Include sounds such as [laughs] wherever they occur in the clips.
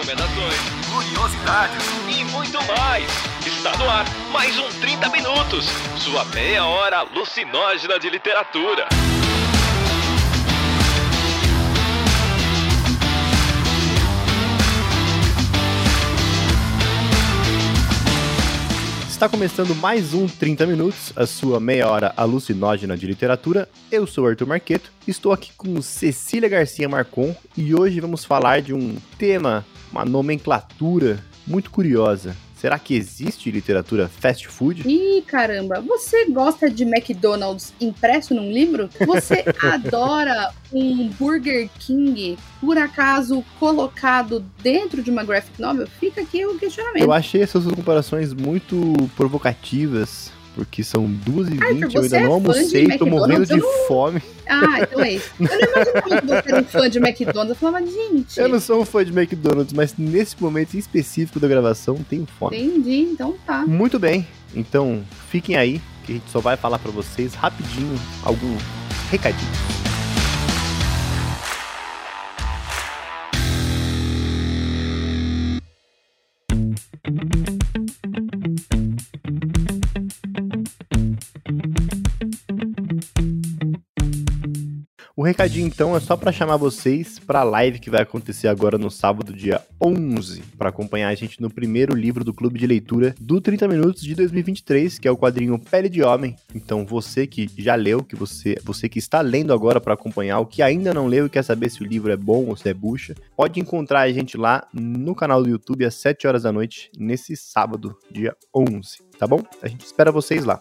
recomendações, curiosidades e muito mais. Está no ar mais um 30 Minutos, sua meia hora alucinógena de literatura. Está começando mais um 30 Minutos, a sua meia hora alucinógena de literatura. Eu sou Arthur Marqueto, estou aqui com Cecília Garcia Marcon e hoje vamos falar de um tema, uma nomenclatura muito curiosa. Será que existe literatura fast food? Ih, caramba, você gosta de McDonald's impresso num livro? Você [laughs] adora um Burger King, por acaso colocado dentro de uma graphic novel? Fica aqui o questionamento. Eu achei essas comparações muito provocativas porque são 2h20, eu ainda é não almocei, tô morrendo de não... fome. Ah, então é isso. Eu não imagino que você era um fã de McDonald's. Eu falava, gente. Eu não sou um fã de McDonald's, mas nesse momento em específico da gravação tenho fome. Entendi, então tá. Muito bem, então fiquem aí, que a gente só vai falar para vocês rapidinho algum recadinho. Recadinho então é só para chamar vocês para a live que vai acontecer agora no sábado, dia 11, para acompanhar a gente no primeiro livro do Clube de Leitura do 30 Minutos de 2023, que é o quadrinho Pele de Homem. Então você que já leu, que você, você que está lendo agora para acompanhar, o que ainda não leu e quer saber se o livro é bom ou se é bucha, pode encontrar a gente lá no canal do YouTube às 7 horas da noite, nesse sábado, dia 11, tá bom? A gente espera vocês lá.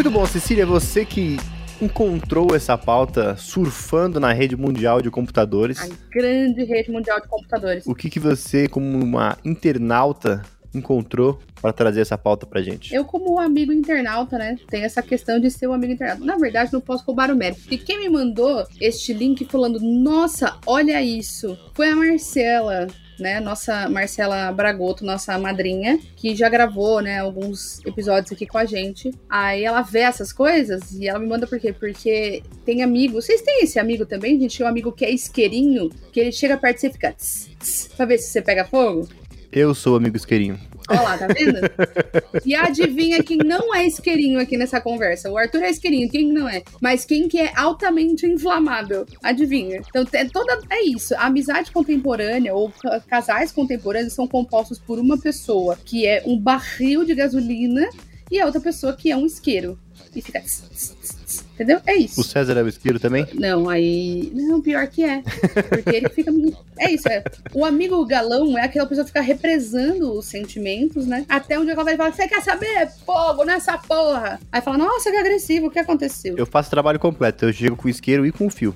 Muito bom, Cecília, você que encontrou essa pauta surfando na rede mundial de computadores. A grande rede mundial de computadores. O que, que você, como uma internauta, encontrou para trazer essa pauta pra gente? Eu, como amigo internauta, né, tem essa questão de ser um amigo internauta. Na verdade, não posso roubar o mérito. Porque quem me mandou este link falando, nossa, olha isso, foi a Marcela né? Nossa Marcela Bragoto, nossa madrinha, que já gravou, né, alguns episódios aqui com a gente. Aí ela vê essas coisas e ela me manda por quê? Porque tem amigos. Vocês têm esse amigo também? Gente tem um amigo que é isqueirinho, que ele chega perto de você e fica tss, tss, pra ver se você pega fogo. Eu sou amigo isqueirinho. Olha lá, tá vendo? [laughs] e adivinha quem não é isqueirinho aqui nessa conversa? O Arthur é isqueirinho, quem não é? Mas quem que é altamente inflamável? Adivinha? Então, é, toda, é isso. A amizade contemporânea ou casais contemporâneos são compostos por uma pessoa que é um barril de gasolina e a outra pessoa que é um isqueiro. E fica. Tss, tss, tss, entendeu? É isso. O César é o isqueiro também? Não, aí. Não, pior que é. Porque ele fica. É isso, é. O amigo galão é aquela pessoa que fica represando os sentimentos, né? Até um dia ela vai falar: Você quer saber? Fogo nessa porra! Aí fala: Nossa, que agressivo, o que aconteceu? Eu faço trabalho completo. Eu chego com o isqueiro e com o fio.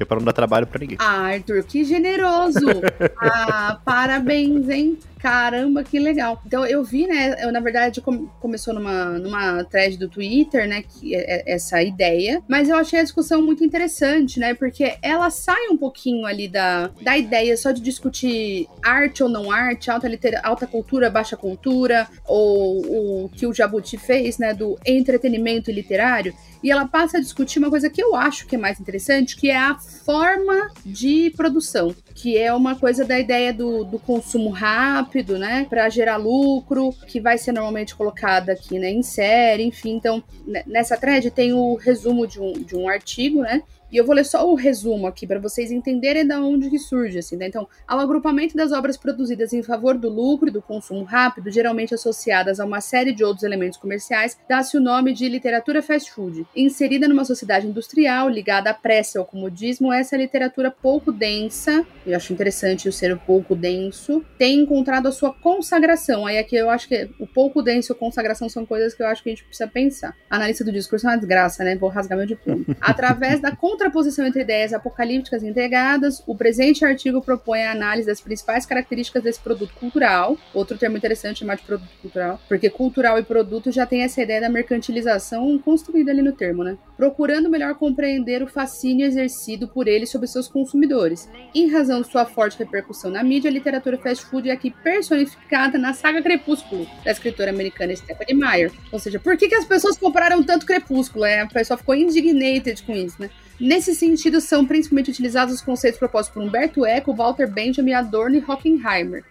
Que é pra não dar trabalho pra ninguém. Ah, Arthur, que generoso! [laughs] ah, parabéns, hein? Caramba, que legal. Então eu vi, né? Eu, na verdade, com, começou numa, numa thread do Twitter, né? Que é, é essa ideia. Mas eu achei a discussão muito interessante, né? Porque ela sai um pouquinho ali da, da ideia só de discutir arte ou não arte, alta, litera, alta cultura, baixa cultura, ou o que o Jabuti fez, né? Do entretenimento literário. E ela passa a discutir uma coisa que eu acho que é mais interessante, que é a forma de produção, que é uma coisa da ideia do, do consumo rápido, né, para gerar lucro, que vai ser normalmente colocada aqui, né, em série, enfim. Então, nessa thread tem o resumo de um, de um artigo, né, e eu vou ler só o resumo aqui para vocês entenderem da onde que surge, assim, né? Então, ao agrupamento das obras produzidas em favor do lucro e do consumo rápido, geralmente associadas a uma série de outros elementos comerciais, dá-se o nome de literatura fast food. Inserida numa sociedade industrial ligada à pressa e ao comodismo, essa literatura pouco densa, eu acho interessante o ser pouco denso, tem encontrado a sua consagração. Aí aqui eu acho que o pouco denso e a consagração são coisas que eu acho que a gente precisa pensar. Analista do discurso é uma desgraça, né? Vou rasgar meu diploma. [laughs] Através da contraposição entre ideias apocalípticas entregadas, o presente artigo propõe a análise das principais características desse produto cultural. Outro termo interessante chamar de produto cultural, porque cultural e produto já tem essa ideia da mercantilização construída ali no termo, né? Procurando melhor compreender o fascínio exercido por ele sobre seus consumidores. Em razão de sua forte repercussão na mídia, a literatura fast food é aqui personificada na saga Crepúsculo, da escritora americana Stephanie Meyer. Ou seja, por que, que as pessoas compraram tanto Crepúsculo? É, a pessoa ficou indignated com isso, né? Nesse sentido, são principalmente utilizados os conceitos propostos por Humberto Eco, Walter Benjamin, Adorno e Hockenheimer.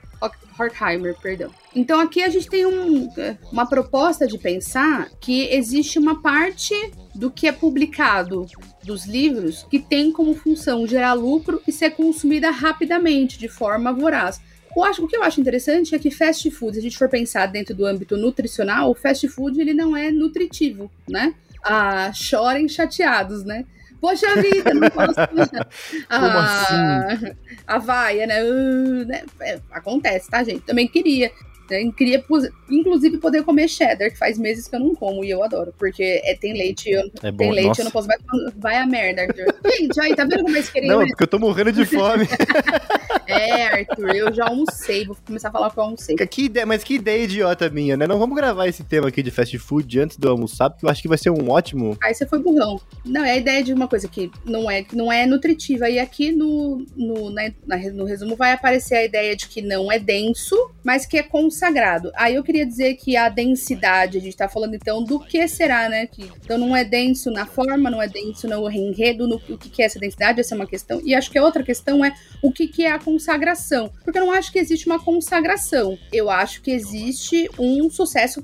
Horkheimer, perdão. Então aqui a gente tem um, uma proposta de pensar que existe uma parte do que é publicado dos livros que tem como função gerar lucro e ser consumida rapidamente, de forma voraz. Eu acho, o que eu acho interessante é que fast food, se a gente for pensar dentro do âmbito nutricional, o fast food ele não é nutritivo, né? Ah, chorem chateados, né? Poxa vida, não posso. [laughs] Como ah, assim? A vaia, né? Uh, né? É, acontece, tá, gente? Também queria. Né? Queria, inclusive, poder comer cheddar, que faz meses que eu não como e eu adoro, porque é, tem leite, eu, é bom, tem leite, nossa. eu não posso. Vai, vai a merda, Arthur. [laughs] Gente, aí, tá vendo como é que Não, porque eu tô morrendo de fome. [laughs] É, Arthur, eu já almocei, vou começar a falar que eu almocei. que ideia, mas que ideia idiota minha, né? Não vamos gravar esse tema aqui de fast food antes do almoçar, porque eu acho que vai ser um ótimo. Aí você foi burrão. Não, é a ideia de uma coisa que não é, não é nutritiva. E aqui no, no, na- no resumo vai aparecer a ideia de que não é denso, mas que é consagrado. Aí eu queria dizer que a densidade, a gente tá falando então do que será, né? Que, então não é denso na forma, não é denso no enredo, no o que, que é essa densidade, essa é uma questão. E acho que a outra questão é o que, que é a consagração. Porque eu não acho que existe uma consagração. Eu acho que existe um sucesso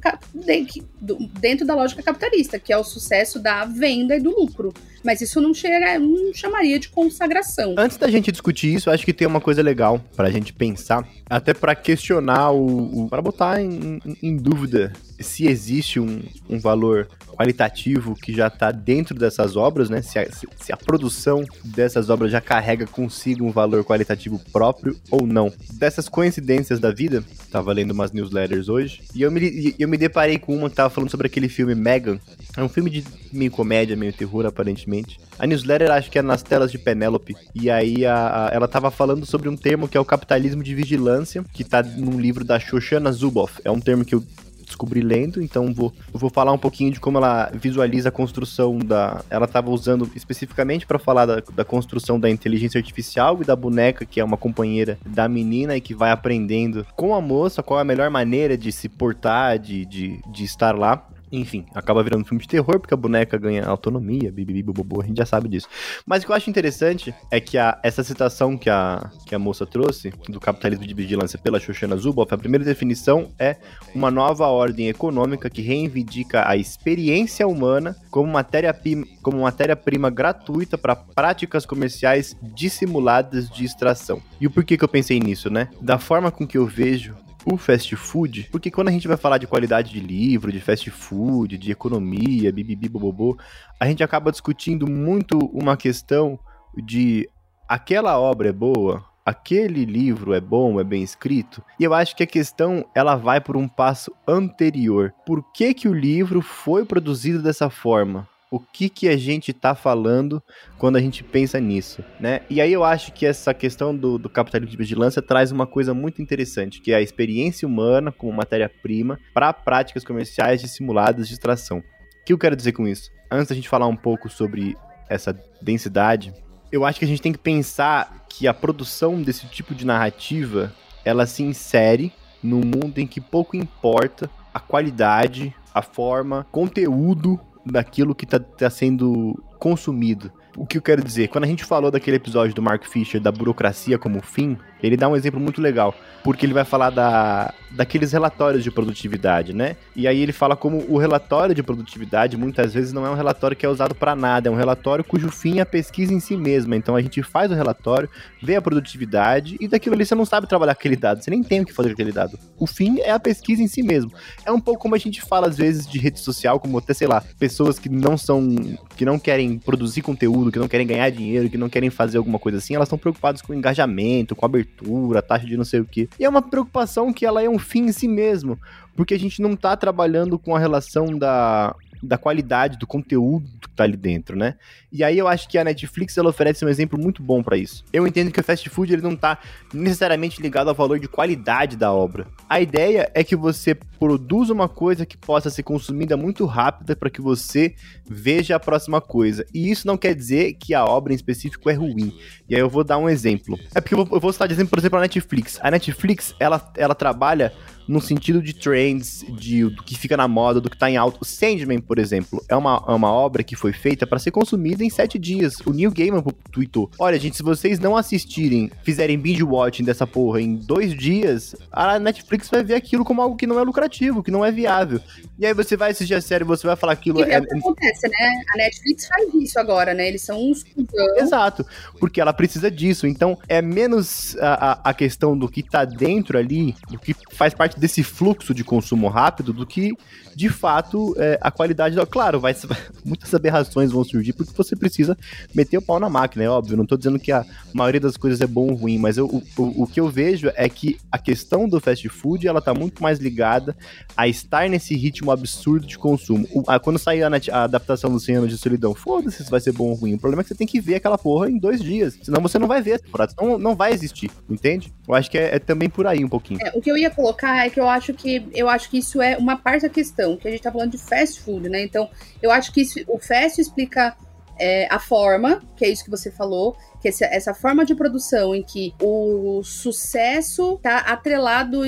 dentro da lógica capitalista, que é o sucesso da venda e do lucro. Mas isso não, chega, não chamaria de consagração. Antes da gente discutir isso, acho que tem uma coisa legal pra gente pensar, até pra questionar o. o para botar em- em dúvida se existe um, um valor qualitativo que já tá dentro dessas obras, né? Se a, se- a produção dessas obras já carrega consigo um valor qualitativo próprio ou não. Dessas coincidências da vida, tava lendo umas newsletters hoje, e eu me, eu me deparei com uma que tava falando sobre aquele filme Megan. É um filme de meio comédia, meio terror, aparentemente. A newsletter acho que é nas telas de Penélope. E aí a- a- ela tava falando sobre um termo que é o capitalismo de vigilância, que tá num livro da Shoshana Zuboff. É um termo que eu descobri lendo, então vou, vou falar um pouquinho de como ela visualiza a construção da. Ela estava usando especificamente para falar da, da construção da inteligência artificial e da boneca, que é uma companheira da menina e que vai aprendendo com a moça qual é a melhor maneira de se portar, de, de, de estar lá. Enfim, acaba virando um filme de terror, porque a boneca ganha autonomia, bibibi, bobo, a gente já sabe disso. Mas o que eu acho interessante é que a- essa citação que a, que a moça trouxe, do capitalismo de vigilância pela Shoshana Zuboff, a primeira definição é uma nova ordem econômica que reivindica a experiência humana como matéria-prima como matéria-prima gratuita para práticas comerciais dissimuladas de extração. E o porquê que eu pensei nisso, né? Da forma com que eu vejo o fast food, porque quando a gente vai falar de qualidade de livro, de fast food, de economia, bibibi, bobobô, a gente acaba discutindo muito uma questão de aquela obra é boa, aquele livro é bom, é bem escrito. E eu acho que a questão ela vai por um passo anterior. Por que que o livro foi produzido dessa forma? O que que a gente tá falando quando a gente pensa nisso, né? E aí eu acho que essa questão do, do capitalismo de vigilância traz uma coisa muito interessante, que é a experiência humana como matéria-prima para práticas comerciais dissimuladas de extração. O que eu quero dizer com isso? Antes da gente falar um pouco sobre essa densidade, eu acho que a gente tem que pensar que a produção desse tipo de narrativa, ela se insere num mundo em que pouco importa a qualidade, a forma, conteúdo daquilo que está sendo consumido. O que eu quero dizer? Quando a gente falou daquele episódio do Mark Fisher da burocracia como fim, ele dá um exemplo muito legal, porque ele vai falar da, daqueles relatórios de produtividade, né? E aí ele fala como o relatório de produtividade muitas vezes não é um relatório que é usado para nada, é um relatório cujo fim é a pesquisa em si mesma. Então a gente faz o relatório, vê a produtividade e daquilo ali você não sabe trabalhar aquele dado, você nem tem o que fazer com aquele dado. O fim é a pesquisa em si mesmo. É um pouco como a gente fala às vezes de rede social, como até, sei lá, pessoas que não são, que não querem produzir conteúdo, que não querem ganhar dinheiro, que não querem fazer alguma coisa assim, elas estão preocupadas com engajamento, com abertura, taxa de não sei o que. E é uma preocupação que ela é um fim em si mesmo, porque a gente não tá trabalhando com a relação da da qualidade do conteúdo que tá ali dentro, né? E aí eu acho que a Netflix ela oferece um exemplo muito bom para isso. Eu entendo que o fast food ele não tá necessariamente ligado ao valor de qualidade da obra. A ideia é que você produza uma coisa que possa ser consumida muito rápida para que você veja a próxima coisa. E isso não quer dizer que a obra em específico é ruim. E aí eu vou dar um exemplo. É porque eu vou, eu vou citar de exemplo, por exemplo, a Netflix. A Netflix, ela, ela trabalha no sentido de trends, de, do que fica na moda, do que tá em alto. O Sandman, por exemplo, é uma, é uma obra que foi feita para ser consumida em sete dias. O Neil Gaiman tweetou: Olha, gente, se vocês não assistirem, fizerem binge watching dessa porra em dois dias, a Netflix vai ver aquilo como algo que não é lucrativo, que não é viável. E aí você vai assistir a série, você vai falar aquilo. E é, é o que acontece, né? A Netflix faz isso agora, né? Eles são uns Exato, porque ela precisa disso. Então é menos a, a, a questão do que tá dentro ali, do que faz parte desse fluxo de consumo rápido do que, de fato, é, a qualidade. Da... Claro, vai, [laughs] muitas aberrações vão surgir porque você precisa meter o pau na máquina, é óbvio. Não tô dizendo que a maioria das coisas é bom ou ruim, mas eu, o, o que eu vejo é que a questão do fast food ela tá muito mais ligada a estar nesse ritmo absurdo de consumo. O, a, quando sair a, a, adaptação do Cem Anos de Solidão, foda-se se vai ser bom ou ruim. O problema é que você tem que ver aquela porra em dois dias. Senão você não vai ver essa Não, não vai existir, entende? Eu acho que é, é também por aí um pouquinho. É, o que eu ia colocar é que eu acho que eu acho que isso é uma parte da questão, que a gente tá falando de fast food, né? Então, eu acho que isso, o fast explica é, a forma, que é isso que você falou, que essa, essa forma de produção em que o sucesso tá atrelado,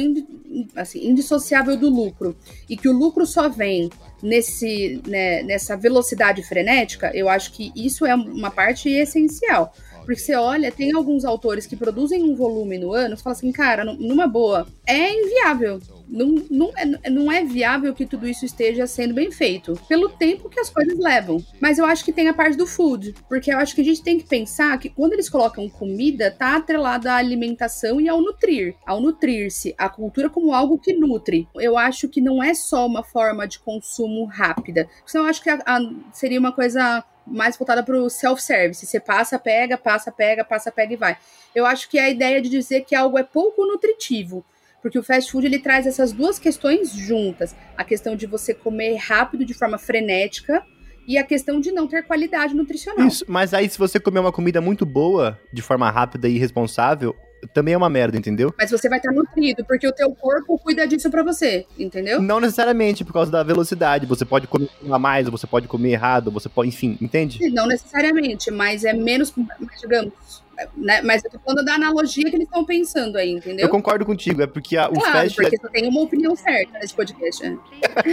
assim, indissociável do lucro, e que o lucro só vem nesse, né, nessa velocidade frenética, eu acho que isso é uma parte essencial. Porque você olha, tem alguns autores que produzem um volume no ano, você fala assim, cara, numa boa, é inviável. Não, não, é, não é viável que tudo isso esteja sendo bem feito, pelo tempo que as coisas levam. Mas eu acho que tem a parte do food, porque eu acho que a gente tem que pensar que quando eles colocam comida, tá atrelada à alimentação e ao nutrir, ao nutrir-se, a cultura como algo que nutre. Eu acho que não é só uma forma de consumo rápida. Senão eu acho que a, a, seria uma coisa mais voltada para o self-service. Você passa, pega, passa, pega, passa, pega e vai. Eu acho que a ideia de dizer que algo é pouco nutritivo. Porque o fast food ele traz essas duas questões juntas: a questão de você comer rápido de forma frenética e a questão de não ter qualidade nutricional. Isso, mas aí se você comer uma comida muito boa, de forma rápida e responsável, também é uma merda, entendeu? Mas você vai estar nutrido, porque o teu corpo cuida disso para você, entendeu? Não necessariamente por causa da velocidade. Você pode comer a mais, você pode comer errado, você pode, enfim, entende? Não necessariamente, mas é menos, digamos, né? Mas eu tô falando da analogia que eles estão pensando aí, entendeu? Eu concordo contigo, é porque a, o claro, fast... porque você tem uma opinião certa nesse podcast. Né?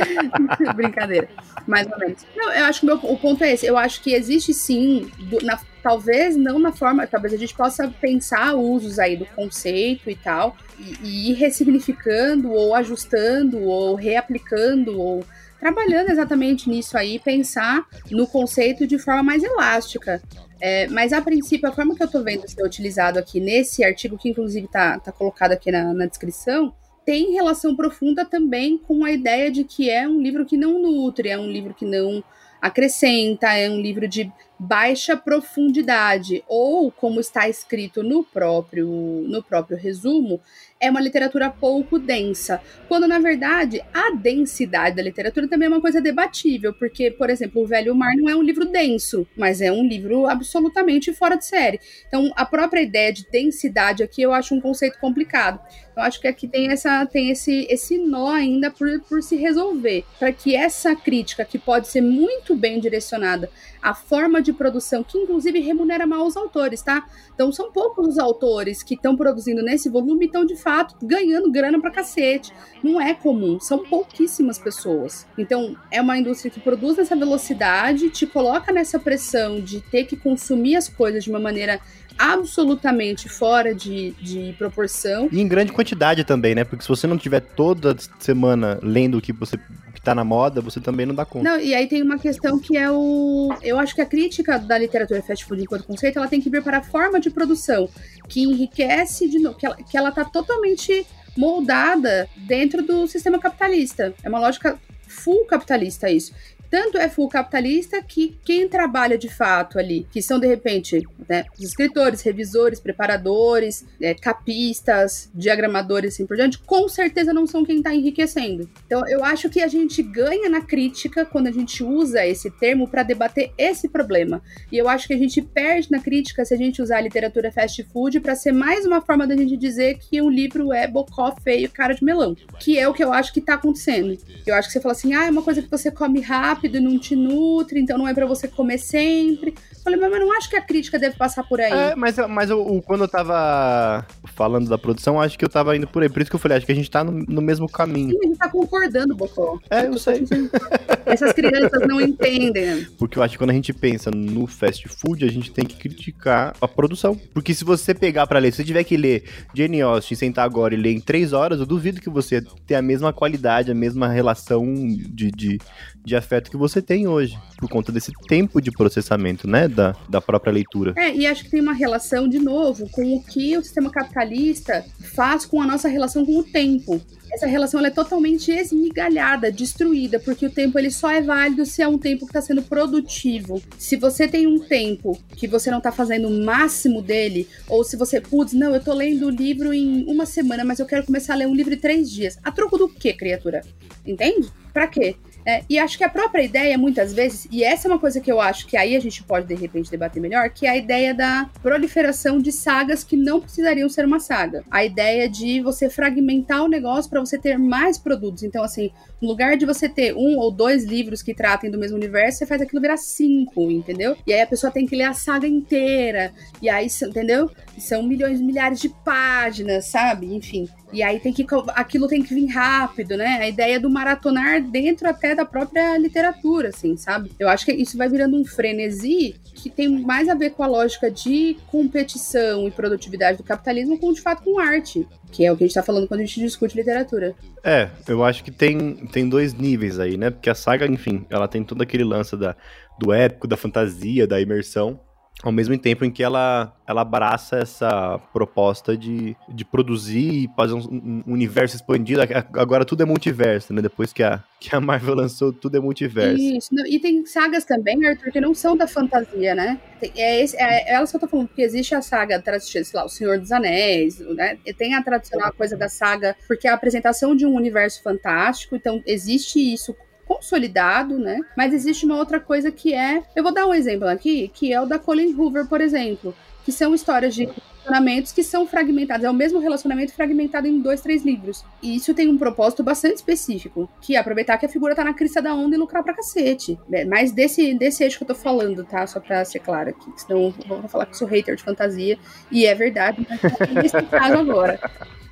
[laughs] Brincadeira, mais ou menos. Não, eu acho que meu, o ponto é esse. Eu acho que existe sim, do, na, talvez não na forma, talvez a gente possa pensar usos aí do conceito e tal, e, e ir ressignificando, ou ajustando, ou reaplicando, ou trabalhando exatamente nisso aí, pensar no conceito de forma mais elástica. É, mas a princípio, a forma que eu estou vendo ser utilizado aqui nesse artigo, que inclusive está tá colocado aqui na, na descrição, tem relação profunda também com a ideia de que é um livro que não nutre, é um livro que não acrescenta, é um livro de baixa profundidade, ou como está escrito no próprio no próprio resumo, é uma literatura pouco densa, quando na verdade a densidade da literatura também é uma coisa debatível, porque, por exemplo, O Velho Mar não é um livro denso, mas é um livro absolutamente fora de série. Então, a própria ideia de densidade aqui eu acho um conceito complicado. Eu acho que aqui tem essa tem esse esse nó ainda por, por se resolver, para que essa crítica que pode ser muito bem direcionada à forma de produção, que inclusive remunera mal os autores, tá? Então são poucos os autores que estão produzindo nesse volume e estão de fato ganhando grana pra cacete. Não é comum, são pouquíssimas pessoas. Então é uma indústria que produz nessa velocidade, te coloca nessa pressão de ter que consumir as coisas de uma maneira absolutamente fora de, de proporção. E em grande quantidade também, né? Porque se você não tiver toda semana lendo o que você tá na moda, você também não dá conta. Não, e aí tem uma questão que é o. Eu acho que a crítica da literatura fast food enquanto conceito, ela tem que vir para a forma de produção, que enriquece de novo, que ela, que ela tá totalmente moldada dentro do sistema capitalista. É uma lógica full capitalista isso. Tanto é full capitalista que quem trabalha de fato ali, que são de repente né, os escritores, revisores, preparadores, é, capistas, diagramadores assim por diante, com certeza não são quem está enriquecendo. Então eu acho que a gente ganha na crítica quando a gente usa esse termo para debater esse problema. E eu acho que a gente perde na crítica se a gente usar a literatura fast food para ser mais uma forma da gente dizer que um livro é bocó feio, cara de melão. Que é o que eu acho que está acontecendo. Eu acho que você fala assim, ah, é uma coisa que você come rápido e não te nutre, então não é para você comer sempre. Falei, mas eu não acho que a crítica deve passar por aí. É, mas, mas eu, quando eu tava falando da produção, acho que eu tava indo por aí. Por isso que eu falei, acho que a gente tá no, no mesmo caminho. Sim, a gente tá concordando, Bocó. É, eu sei. [laughs] Essas crianças não entendem. Porque eu acho que quando a gente pensa no fast food, a gente tem que criticar a produção. Porque se você pegar para ler, se você tiver que ler Jane Austen, sentar agora e ler em três horas, eu duvido que você tenha a mesma qualidade, a mesma relação de, de, de afeto que você tem hoje. Por conta desse tempo de processamento, né? da, da própria leitura. É, e acho que tem uma relação, de novo, com o que o sistema capitalista faz com a nossa relação com o tempo essa relação é totalmente esmigalhada, destruída, porque o tempo ele só é válido se é um tempo que está sendo produtivo. Se você tem um tempo que você não está fazendo o máximo dele, ou se você, putz, não, eu tô lendo o livro em uma semana, mas eu quero começar a ler um livro em três dias. A troco do quê, criatura? Entende? Pra quê? É, e acho que a própria ideia, muitas vezes, e essa é uma coisa que eu acho que aí a gente pode de repente debater melhor, que é a ideia da proliferação de sagas que não precisariam ser uma saga. A ideia de você fragmentar o negócio para você ter mais produtos. Então, assim, no lugar de você ter um ou dois livros que tratem do mesmo universo, você faz aquilo virar cinco, entendeu? E aí a pessoa tem que ler a saga inteira. E aí, entendeu? São milhões, milhares de páginas, sabe? Enfim. E aí tem que aquilo tem que vir rápido, né? A ideia do maratonar dentro até da própria literatura, assim, sabe? Eu acho que isso vai virando um frenesi que tem mais a ver com a lógica de competição e produtividade do capitalismo com de fato com arte, que é o que a gente tá falando quando a gente discute literatura. É, eu acho que tem, tem dois níveis aí, né? Porque a saga, enfim, ela tem todo aquele lance da, do épico, da fantasia, da imersão ao mesmo tempo em que ela, ela abraça essa proposta de, de produzir e fazer um, um, universo expandido. Agora tudo é multiverso, né? Depois que a, que a Marvel [laughs] lançou, tudo é multiverso. Isso, e tem sagas também, Arthur, que não são da fantasia, né? É, esse, é, é elas que eu tô falando, porque existe a saga tradicional, sei lá, O Senhor dos Anéis, né? E tem a tradicional coisa da saga, porque é a apresentação de um universo fantástico, então existe isso consolidado, né? Mas existe uma outra coisa que é. Eu vou dar um exemplo aqui, que é o da Colin Hoover, por exemplo. Que são histórias de relacionamentos que são fragmentados. É o mesmo relacionamento fragmentado em dois, três livros. E isso tem um propósito bastante específico, que é aproveitar que a figura tá na crista da onda e lucrar pra cacete. É, mas desse, desse eixo que eu tô falando, tá? Só pra ser claro aqui. Senão vou falar que sou hater de fantasia. E é verdade, mas é nesse caso agora.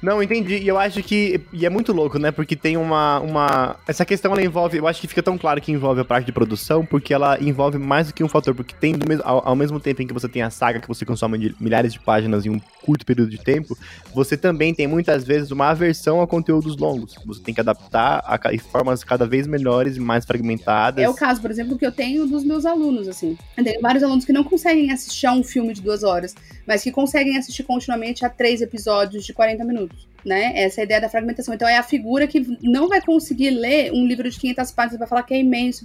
Não, entendi. E eu acho que. E é muito louco, né? Porque tem uma, uma. Essa questão ela envolve. Eu acho que fica tão claro que envolve a parte de produção, porque ela envolve mais do que um fator. Porque tem, ao, ao, mesmo tempo em que você tem a saga que você consome de milhares de páginas em um curto período de tempo, você também tem muitas vezes uma aversão a conteúdos longos. Você tem que adaptar a, a formas cada vez melhores e mais fragmentadas. É o caso, por exemplo, que eu tenho dos meus alunos, assim. Eu tenho vários alunos que não conseguem assistir a um filme de duas horas, mas que conseguem assistir continuamente a três episódios de 40 minutos né? Essa é a ideia da fragmentação. Então é a figura que não vai conseguir ler um livro de 500 páginas, vai falar que é imenso,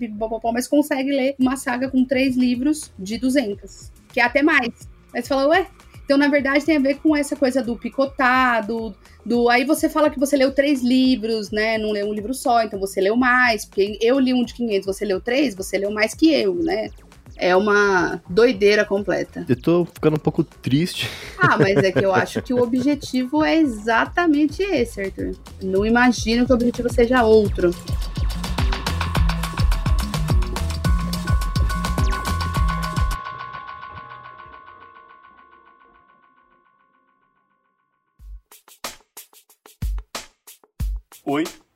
mas consegue ler uma saga com três livros de 200, que é até mais. Aí você fala, ué? Então, na verdade, tem a ver com essa coisa do picotado, do. Aí você fala que você leu três livros, né? Não leu um livro só, então você leu mais. Porque eu li um de 500, você leu três, você leu mais que eu, né? É uma doideira completa. Eu tô ficando um pouco triste. Ah, mas é que eu [laughs] acho que o objetivo é exatamente esse, Arthur. Não imagino que o objetivo seja outro.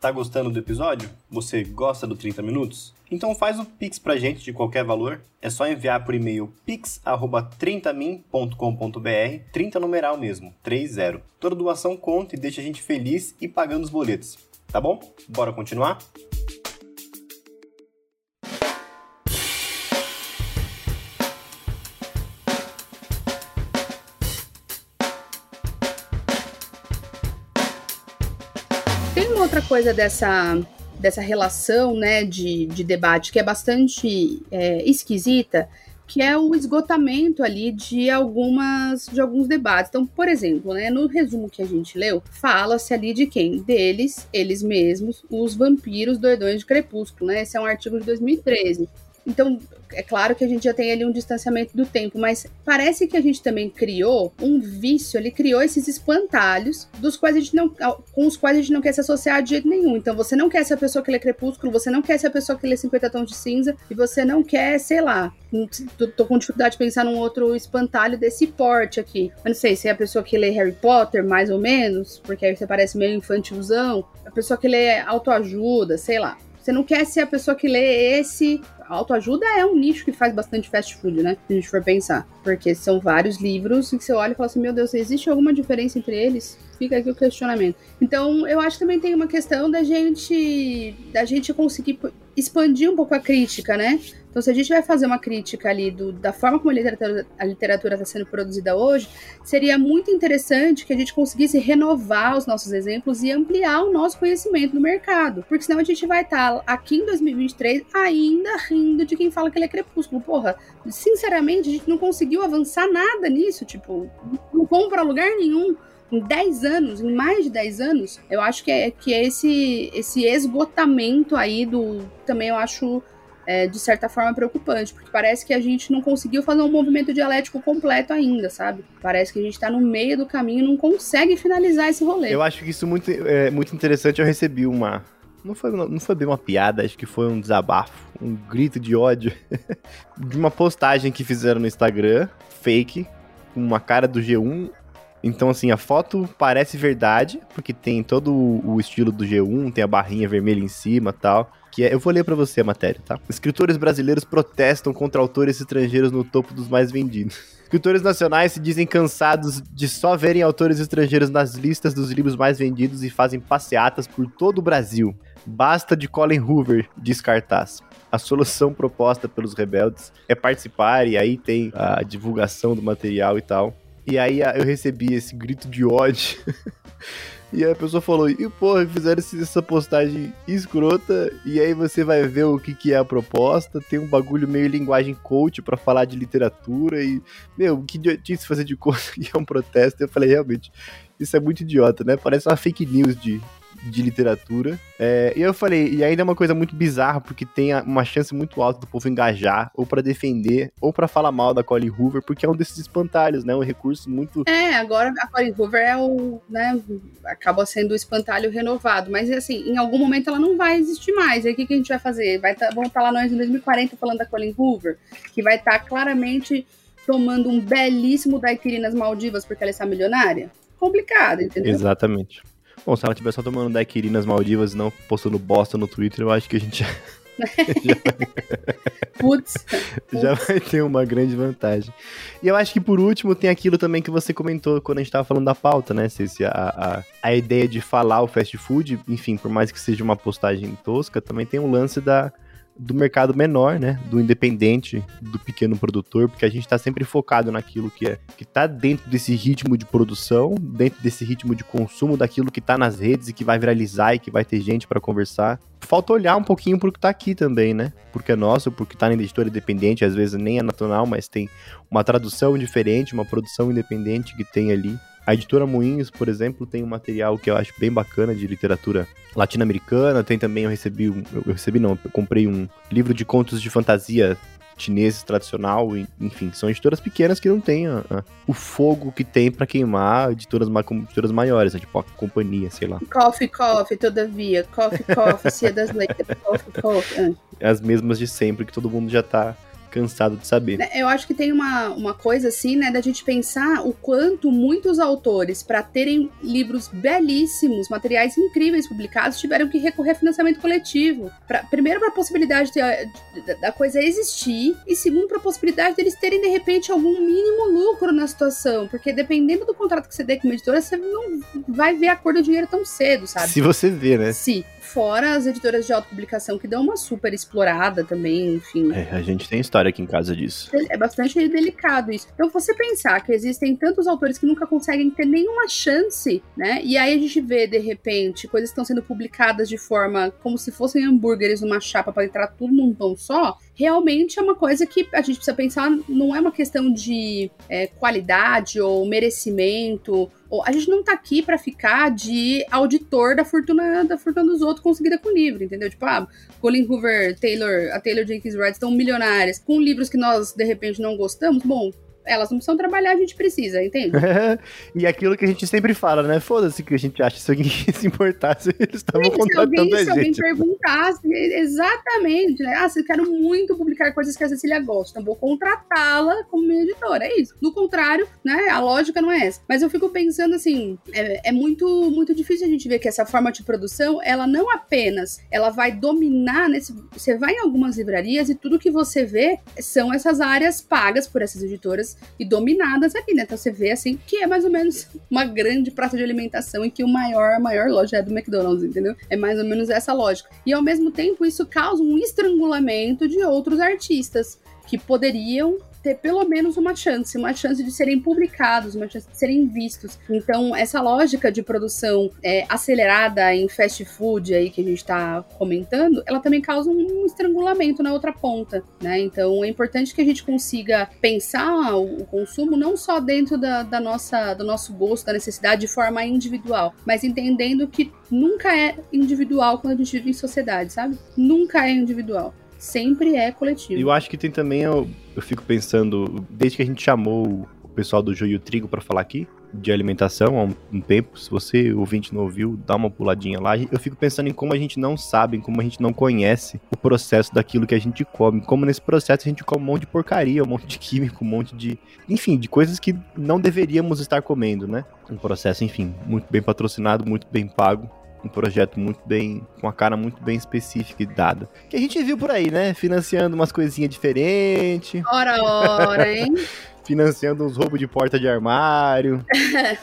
Tá gostando do episódio? Você gosta do 30 minutos? Então faz o Pix pra gente de qualquer valor. É só enviar por e-mail pix@30min.com.br, 30 numeral mesmo, 30. Toda doação conta e deixa a gente feliz e pagando os boletos. Tá bom? Bora continuar? Coisa dessa dessa relação, né, de, de debate que é bastante é, esquisita, que é o esgotamento ali de algumas de alguns debates. Então, por exemplo, né, no resumo que a gente leu, fala-se ali de quem? Deles, eles mesmos, os vampiros doidões de Crepúsculo, né? Esse é um artigo de 2013. Então, é claro que a gente já tem ali um distanciamento do tempo, mas parece que a gente também criou um vício, ele criou esses espantalhos dos quais a gente não, com os quais a gente não quer se associar de jeito nenhum. Então, você não quer ser a pessoa que lê Crepúsculo, você não quer ser a pessoa que lê 50 tons de cinza, e você não quer, sei lá, tô, tô com dificuldade de pensar num outro espantalho desse porte aqui. Eu não sei se é a pessoa que lê Harry Potter, mais ou menos, porque aí você parece meio infantilzão, a pessoa que lê autoajuda, sei lá. Você não quer ser a pessoa que lê esse autoajuda é um nicho que faz bastante fast food, né? Se a gente for pensar. Porque são vários livros que você olha e fala assim: meu Deus, existe alguma diferença entre eles? Fica aqui o questionamento. Então, eu acho que também tem uma questão da gente da gente conseguir expandir um pouco a crítica, né? Então, se a gente vai fazer uma crítica ali do, da forma como a literatura está sendo produzida hoje, seria muito interessante que a gente conseguisse renovar os nossos exemplos e ampliar o nosso conhecimento no mercado. Porque senão a gente vai estar tá aqui em 2023 ainda rindo de quem fala que ele é crepúsculo. Porra, sinceramente, a gente não conseguiu avançar nada nisso. Tipo, não para lugar nenhum em 10 anos, em mais de 10 anos, eu acho que é, que é esse, esse esgotamento aí do. Também eu acho é, de certa forma preocupante, porque parece que a gente não conseguiu fazer um movimento dialético completo ainda, sabe? Parece que a gente tá no meio do caminho e não consegue finalizar esse rolê. Eu acho que isso muito, é muito interessante. Eu recebi uma. Não foi, não foi bem uma piada, acho que foi um desabafo, um grito de ódio [laughs] de uma postagem que fizeram no Instagram, fake, com uma cara do G1 então, assim, a foto parece verdade, porque tem todo o estilo do G1, tem a barrinha vermelha em cima tal que é, eu vou ler para você a matéria, tá? Escritores brasileiros protestam contra autores estrangeiros no topo dos mais vendidos. [laughs] Escritores nacionais se dizem cansados de só verem autores estrangeiros nas listas dos livros mais vendidos e fazem passeatas por todo o Brasil. Basta de Colin Hoover, diz cartaz. A solução proposta pelos rebeldes é participar, e aí tem a divulgação do material e tal. E aí eu recebi esse grito de ódio [laughs] E a pessoa falou, e porra, fizeram essa postagem escrota, e aí você vai ver o que, que é a proposta, tem um bagulho meio linguagem coach para falar de literatura, e, meu, que idiotice fazer de conta que [laughs] é um protesto. Eu falei, realmente, isso é muito idiota, né? Parece uma fake news de, de literatura. É, e eu falei, e ainda é uma coisa muito bizarra, porque tem uma chance muito alta do povo engajar, ou para defender, ou para falar mal da Colin Hoover, porque é um desses espantalhos, né? Um recurso muito. É, agora a Colin Hoover é o. né? Acaba sendo o espantalho renovado. Mas assim, em algum momento ela não vai existir mais. Aí o que, que a gente vai fazer? Vai tá, vamos estar tá lá nós em 2040 falando da Colin Hoover, que vai estar tá claramente tomando um belíssimo daiquiri nas Maldivas porque ela está milionária? Complicado, entendeu? Exatamente. Bom, se ela estiver só tomando daiquiri nas Maldivas e não postando bosta no Twitter, eu acho que a gente já... [laughs] Putz. Já vai ter uma grande vantagem. E eu acho que por último tem aquilo também que você comentou quando a gente tava falando da pauta, né, Ceci? A, a, a ideia de falar o fast food, enfim, por mais que seja uma postagem tosca, também tem um lance da, do mercado menor, né? Do independente, do pequeno produtor, porque a gente está sempre focado naquilo que é que tá dentro desse ritmo de produção, dentro desse ritmo de consumo daquilo que está nas redes e que vai viralizar e que vai ter gente para conversar. Falta olhar um pouquinho pro que tá aqui também, né? Porque é nosso, porque tá na editora independente, às vezes nem é nacional, mas tem uma tradução diferente, uma produção independente que tem ali. A editora Moinhos, por exemplo, tem um material que eu acho bem bacana de literatura latino-americana. Tem também, eu recebi, um, eu recebi não, eu comprei um livro de contos de fantasia chineses tradicional, enfim, são editoras pequenas que não têm a, a, o fogo que tem para queimar editoras, editoras maiores, né, tipo a companhia, sei lá. Coffee, coffee, todavia, coffee, coffee, Cia das Letras, coffee, coffee. As mesmas de sempre, que todo mundo já tá cansado de saber. Né, eu acho que tem uma, uma coisa assim, né, da gente pensar o quanto muitos autores, para terem livros belíssimos, materiais incríveis publicados, tiveram que recorrer a financiamento coletivo. Pra, primeiro, para a possibilidade de, da coisa existir, e segundo, para a possibilidade deles terem, de repente, algum mínimo lucro na situação. Porque dependendo do contrato que você dê com uma editora, você não vai ver a cor do dinheiro tão cedo, sabe? Se você vê, né? Sim. Fora as editoras de autopublicação que dão uma super explorada também, enfim. É, a gente tem história aqui em casa disso. É bastante delicado isso. Então, você pensar que existem tantos autores que nunca conseguem ter nenhuma chance, né? E aí a gente vê, de repente, coisas que estão sendo publicadas de forma como se fossem hambúrgueres numa chapa para entrar tudo num pão só, realmente é uma coisa que a gente precisa pensar, não é uma questão de é, qualidade ou merecimento. Ou, a gente não tá aqui para ficar de auditor da fortuna da fortuna dos outros conseguida com livro, entendeu? Tipo, ah, Colin Hoover, Taylor, a Taylor Jenkins Wright estão milionárias com livros que nós de repente não gostamos. Bom, elas não precisam trabalhar, a gente precisa, entende? [laughs] e aquilo que a gente sempre fala, né? Foda-se que a gente acha, se alguém [laughs] se importasse, eles estavam contratando alguém, a gente. Se alguém perguntasse, exatamente, né? Ah, eu quero muito publicar coisas que a Cecília gosta, então vou contratá-la como minha editora, é isso. Do contrário, né, a lógica não é essa. Mas eu fico pensando assim, é, é muito, muito difícil a gente ver que essa forma de produção, ela não apenas, ela vai dominar nesse... Você vai em algumas livrarias e tudo que você vê são essas áreas pagas por essas editoras e dominadas aqui, né? Então você vê assim que é mais ou menos [laughs] uma grande praça de alimentação e que o maior, a maior loja é do McDonald's, entendeu? É mais ou menos essa lógica. E ao mesmo tempo isso causa um estrangulamento de outros artistas que poderiam ter pelo menos uma chance, uma chance de serem publicados, uma chance de serem vistos. Então, essa lógica de produção é, acelerada em fast food aí que a gente está comentando, ela também causa um estrangulamento na outra ponta, né? Então, é importante que a gente consiga pensar o, consumo não só dentro da, da nossa, do nosso gosto, da necessidade de forma individual, mas entendendo que nunca é individual quando a gente vive em sociedade, sabe? Nunca é individual sempre é coletivo. Eu acho que tem também, eu, eu fico pensando, desde que a gente chamou o pessoal do Joio Trigo para falar aqui, de alimentação há um, um, tempo. Se você, ouvinte, não ouviu, dá uma puladinha lá. Eu fico pensando em como a gente não sabe, como a gente não conhece o processo daquilo que a gente come. Como nesse processo a gente come um monte de porcaria, um monte de químico, um monte de. Enfim, de coisas que não deveríamos estar comendo, né? Um processo, enfim, muito bem patrocinado, muito bem pago um projeto muito bem, com a cara muito bem específica e dada. Que a gente viu por aí, né? Financiando umas coisinhas diferentes. Ora, ora, hein? [laughs] Financiando uns roubos de porta de armário.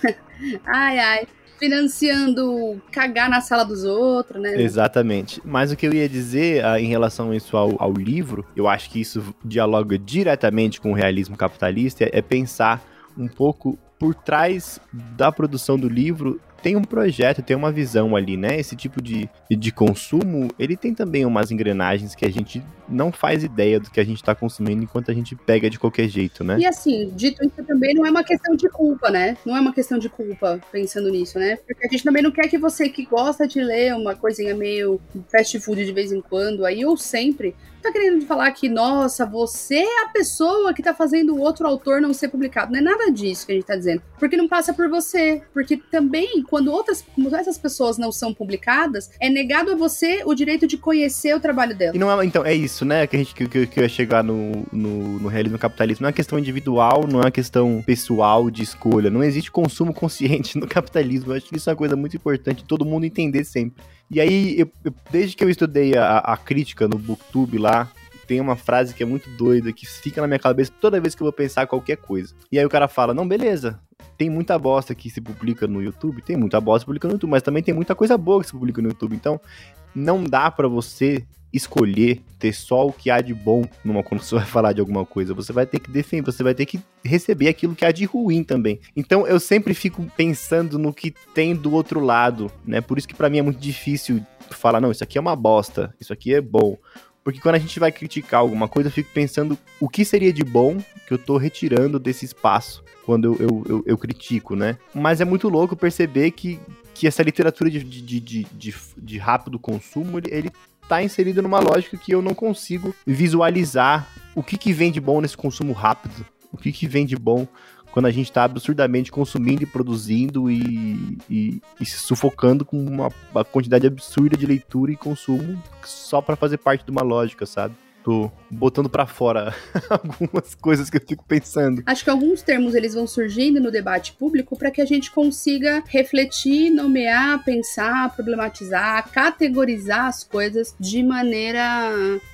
[laughs] ai, ai financiando cagar na sala dos outros, né? Exatamente. Mas o que eu ia dizer ah, em relação a isso ao, ao, livro, eu acho que isso dialoga diretamente com o realismo capitalista, é, é pensar um pouco por trás da produção do livro tem um projeto, tem uma visão ali, né? Esse tipo de, de consumo, ele tem também umas engrenagens que a gente não faz ideia do que a gente está consumindo enquanto a gente pega de qualquer jeito, né? E assim, dito isso também não é uma questão de culpa, né? Não é uma questão de culpa pensando nisso, né? Porque a gente também não quer que você que gosta de ler uma coisinha meio fast food de vez em quando, aí ou sempre, tá querendo falar que, nossa, você é a pessoa que tá fazendo o outro autor não ser publicado. Não é nada disso que a gente tá dizendo. Porque não passa por você. Porque também, quando outras, quando essas pessoas não são publicadas, é negado a você o direito de conhecer o trabalho dela. E não é, então, é isso, né? Que a gente que, que, que ia chegar no, no, no realismo capitalismo. Não é uma questão individual, não é uma questão pessoal de escolha. Não existe consumo consciente no capitalismo. Eu acho que isso é uma coisa muito importante todo mundo entender sempre. E aí, eu, eu, desde que eu estudei a, a crítica no Booktube lá, tem uma frase que é muito doida, que fica na minha cabeça toda vez que eu vou pensar qualquer coisa. E aí o cara fala: Não, beleza, tem muita bosta que se publica no YouTube, tem muita bosta que se publica no YouTube, mas também tem muita coisa boa que se publica no YouTube. Então, não dá para você escolher ter só o que há de bom numa [laughs] quando você vai falar de alguma coisa. Você vai ter que defender, você vai ter que receber aquilo que há de ruim também. Então eu sempre fico pensando no que tem do outro lado, né? Por isso que para mim é muito difícil falar, não, isso aqui é uma bosta, isso aqui é bom. Porque quando a gente vai criticar alguma coisa, eu fico pensando o que seria de bom que eu tô retirando desse espaço quando eu, eu, eu, eu critico, né? Mas é muito louco perceber que, que essa literatura de, de, de, de, de rápido consumo, ele, ele tá inserido numa lógica que eu não consigo visualizar o que, que vem de bom nesse consumo rápido, o que, que vem de bom quando a gente está absurdamente consumindo e produzindo e, e, e, se sufocando com uma, uma quantidade absurda de leitura e consumo só para fazer parte de uma lógica, sabe? Tô botando para fora [laughs] algumas coisas que eu fico pensando. Acho que alguns termos eles vão surgindo no debate público para que a gente consiga refletir, nomear, pensar, problematizar, categorizar as coisas de maneira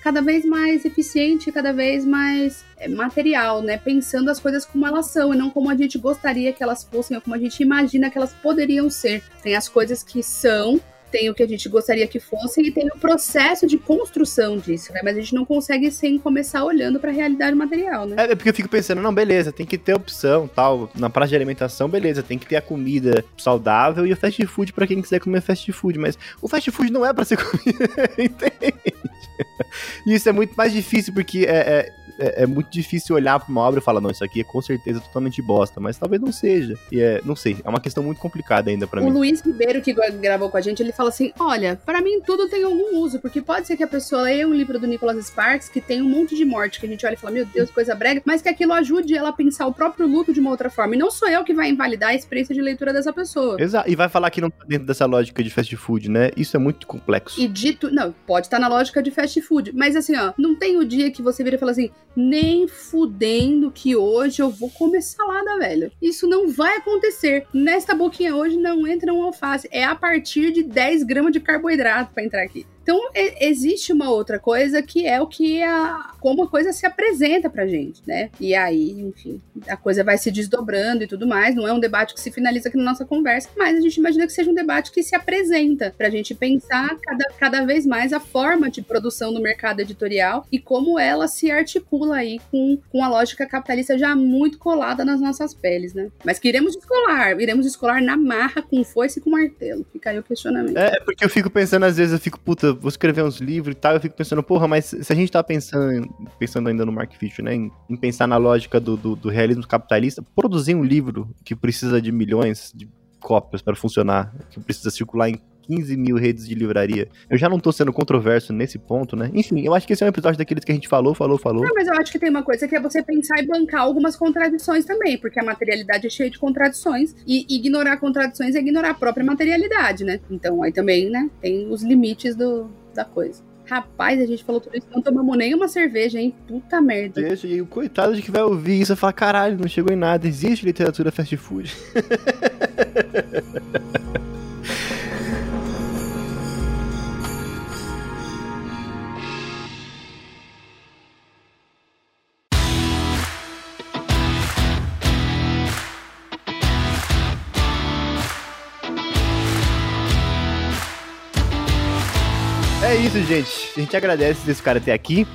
cada vez mais eficiente, cada vez mais é, material, né? Pensando as coisas como elas são e não como a gente gostaria que elas fossem ou como a gente imagina que elas poderiam ser. Tem as coisas que são tem o que a gente gostaria que fosse e tem o processo de construção disso, né? Mas a gente não consegue sem começar olhando para a realidade material, né? É porque eu fico pensando, não, beleza, tem que ter opção, tal, na praça de alimentação, beleza, tem que ter a comida saudável e o fast food para quem quiser comer fast food, mas o fast food não é para ser [laughs] comido, entende? E isso é muito mais difícil porque é, é é, é, muito difícil olhar pra uma obra e falar, não, isso aqui é com certeza totalmente bosta, mas talvez não seja. E é, não sei, é uma questão muito complicada ainda para mim. O Luiz Ribeiro, que gravou com a gente, ele fala assim: olha, para mim tudo tem algum uso, porque pode ser que a pessoa leia um livro do Nicholas Sparks que tem um monte de morte, que a gente olha e fala, meu Deus, coisa brega, mas que aquilo ajude ela a pensar o próprio luto de uma outra forma. E não sou eu que vai invalidar a experiência de leitura dessa pessoa. Exato. E vai falar que não tá dentro dessa lógica de fast food, né? Isso é muito complexo. E dito. Não, pode estar tá na lógica de fast food. Mas assim, ó, não tem o dia que você vira e fala assim, nem fudendo que hoje eu vou comer salada, velho. Isso não vai acontecer. Nesta boquinha hoje não entra um alface. É a partir de 10 gramas de carboidrato para entrar aqui. Então, é, existe uma outra coisa que é o que a como a coisa se apresenta pra gente, né? E aí, enfim, a coisa vai se desdobrando e tudo mais. Não é um debate que se finaliza aqui na nossa conversa, mas a gente imagina que seja um debate que se apresenta pra gente pensar cada, cada vez mais a forma de produção no mercado editorial e como ela se articula aí com, com a lógica capitalista já muito colada nas nossas peles, né? Mas que iremos descolar, iremos descolar na marra, com foice e com martelo. Fica aí o questionamento. É, porque eu fico pensando, às vezes, eu fico, puta, vou escrever uns livros e tal, eu fico pensando, porra, mas se a gente tá pensando, pensando ainda no Mark Fisher, né, em, em pensar na lógica do, do, do, realismo capitalista, produzir um livro que precisa de milhões de cópias para funcionar, que precisa circular em 15 mil redes de livraria. Eu já não tô sendo controverso nesse ponto, né? Enfim, eu acho que esse é um episódio daqueles que a gente falou, falou, falou. Não, mas eu acho que tem uma coisa que é você pensar e bancar algumas contradições também, porque a materialidade é cheia de contradições e ignorar contradições é ignorar a própria materialidade, né? Então aí também, né, tem os limites do, da coisa. Rapaz, a gente falou tudo isso, não tomamos nem uma cerveja, hein? Puta merda. Deixa, e o coitado de que vai ouvir isso e falar, caralho, não chegou em nada, existe literatura fast food. [laughs] É isso, gente. A gente agradece esse cara até aqui.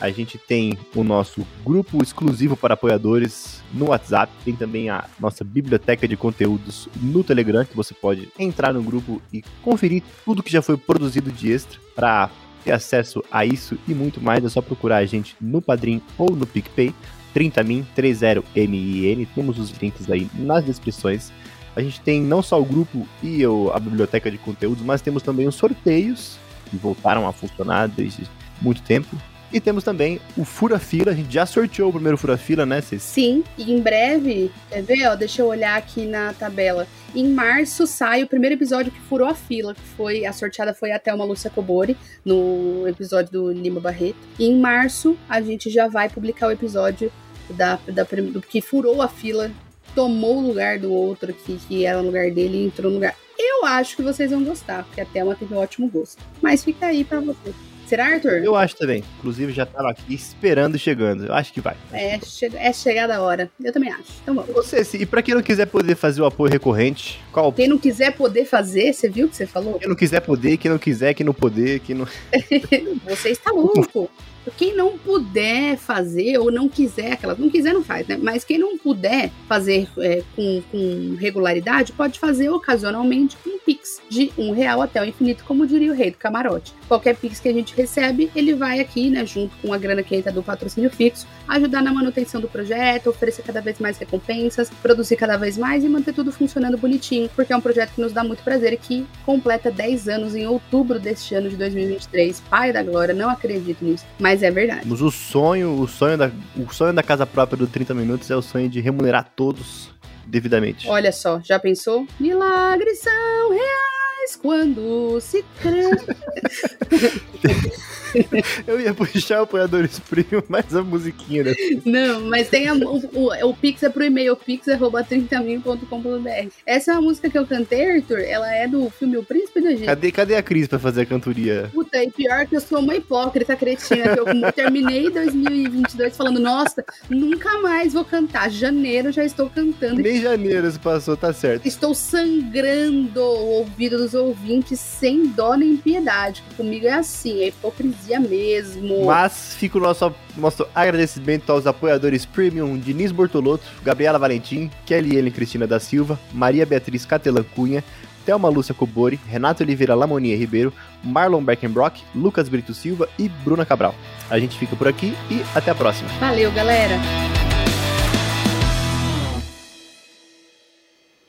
A gente tem o nosso grupo exclusivo para apoiadores no WhatsApp. Tem também a nossa biblioteca de conteúdos no Telegram, que você pode entrar no grupo e conferir tudo que já foi produzido de extra para ter acesso a isso e muito mais. É só procurar a gente no Padrim ou no PicPay. 30min, 30min. Temos os links aí nas descrições. A gente tem não só o grupo e a biblioteca de conteúdos, mas temos também os sorteios que voltaram a funcionar desde muito tempo. E temos também o Fura Fila, a gente já sorteou o primeiro Fura Fila, né, Ceci? Sim, e em breve, quer ver, ó, deixa eu olhar aqui na tabela. Em março sai o primeiro episódio que furou a fila, que foi, a sorteada foi até uma Lúcia Cobori, no episódio do Lima Barreto. E em março a gente já vai publicar o episódio da, da, do que furou a fila, tomou o lugar do outro que, que era o lugar dele e entrou no lugar. Eu acho que vocês vão gostar, porque a Thelma teve um ótimo gosto. Mas fica aí pra você. Será, Arthur? Eu acho também. Inclusive, já tava aqui esperando e chegando. Eu acho que vai. É, che é chegada a hora. Eu também acho. Então vamos. Você, e pra quem não quiser poder fazer o apoio recorrente, qual? Quem não quiser poder fazer, você viu o que você falou? Quem não quiser poder, quem não quiser, quem não poder, quem não. [laughs] você está louco. Quem não puder fazer ou não quiser, aquela não quiser não faz, né? Mas quem não puder fazer é, com, com, regularidade, pode fazer ocasionalmente um Pix de um real até o infinito, como diria o rei do camarote. Qualquer Pix que a gente recebe, ele vai aqui, né, junto com a grana que entra do patrocínio fixo, ajudar na manutenção do projeto, oferecer cada vez mais recompensas, produzir cada vez mais e manter tudo funcionando bonitinho, porque é um projeto que nos dá muito prazer e que completa 10 anos em outubro deste ano de 2023. Pai da glória, não acredito nisso. Mas mas é verdade. Mas o sonho, o sonho da, o sonho da casa própria do 30 minutos é o sonho de remunerar todos devidamente. Olha só, já pensou? Milagres são reais quando se crê. [laughs] [laughs] Eu ia puxar o apoiadores premium, mas a musiquinha, né? Não, mas tem a, o, o, o Pix é pro e-mail, pix.30mil.com.br. Essa é uma música que eu cantei, Arthur. Ela é do filme O Príncipe do Egito. Cadê, cadê a Cris pra fazer a cantoria? Puta, e pior que eu sou uma hipócrita cretina, que eu [laughs] terminei 2022 falando, nossa, nunca mais vou cantar. Janeiro já estou cantando. Nem janeiro se passou, tá certo. Estou sangrando o ouvido dos ouvintes sem dó nem piedade. Comigo é assim, é hipocrisia mesmo. Mas fica o nosso, nosso agradecimento aos apoiadores premium Diniz Bortolotto, Gabriela Valentim, Kelly Ellen Cristina da Silva, Maria Beatriz Catelan Cunha, Thelma Lúcia Cobori, Renato Oliveira Lamonier Ribeiro, Marlon Beckenbrock, Lucas Brito Silva e Bruna Cabral. A gente fica por aqui e até a próxima. Valeu, galera!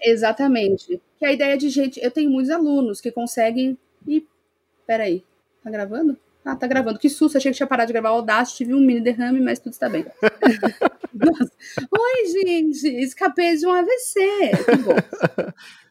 Exatamente. Que a ideia de gente. Eu tenho muitos alunos que conseguem. Ih, peraí. Tá gravando? Ah, tá gravando. Que susto, achei que tinha parado de gravar o Audacity, tive um mini derrame, mas tudo está bem. [laughs] Oi, gente, escapei de um AVC. Que bom. [laughs]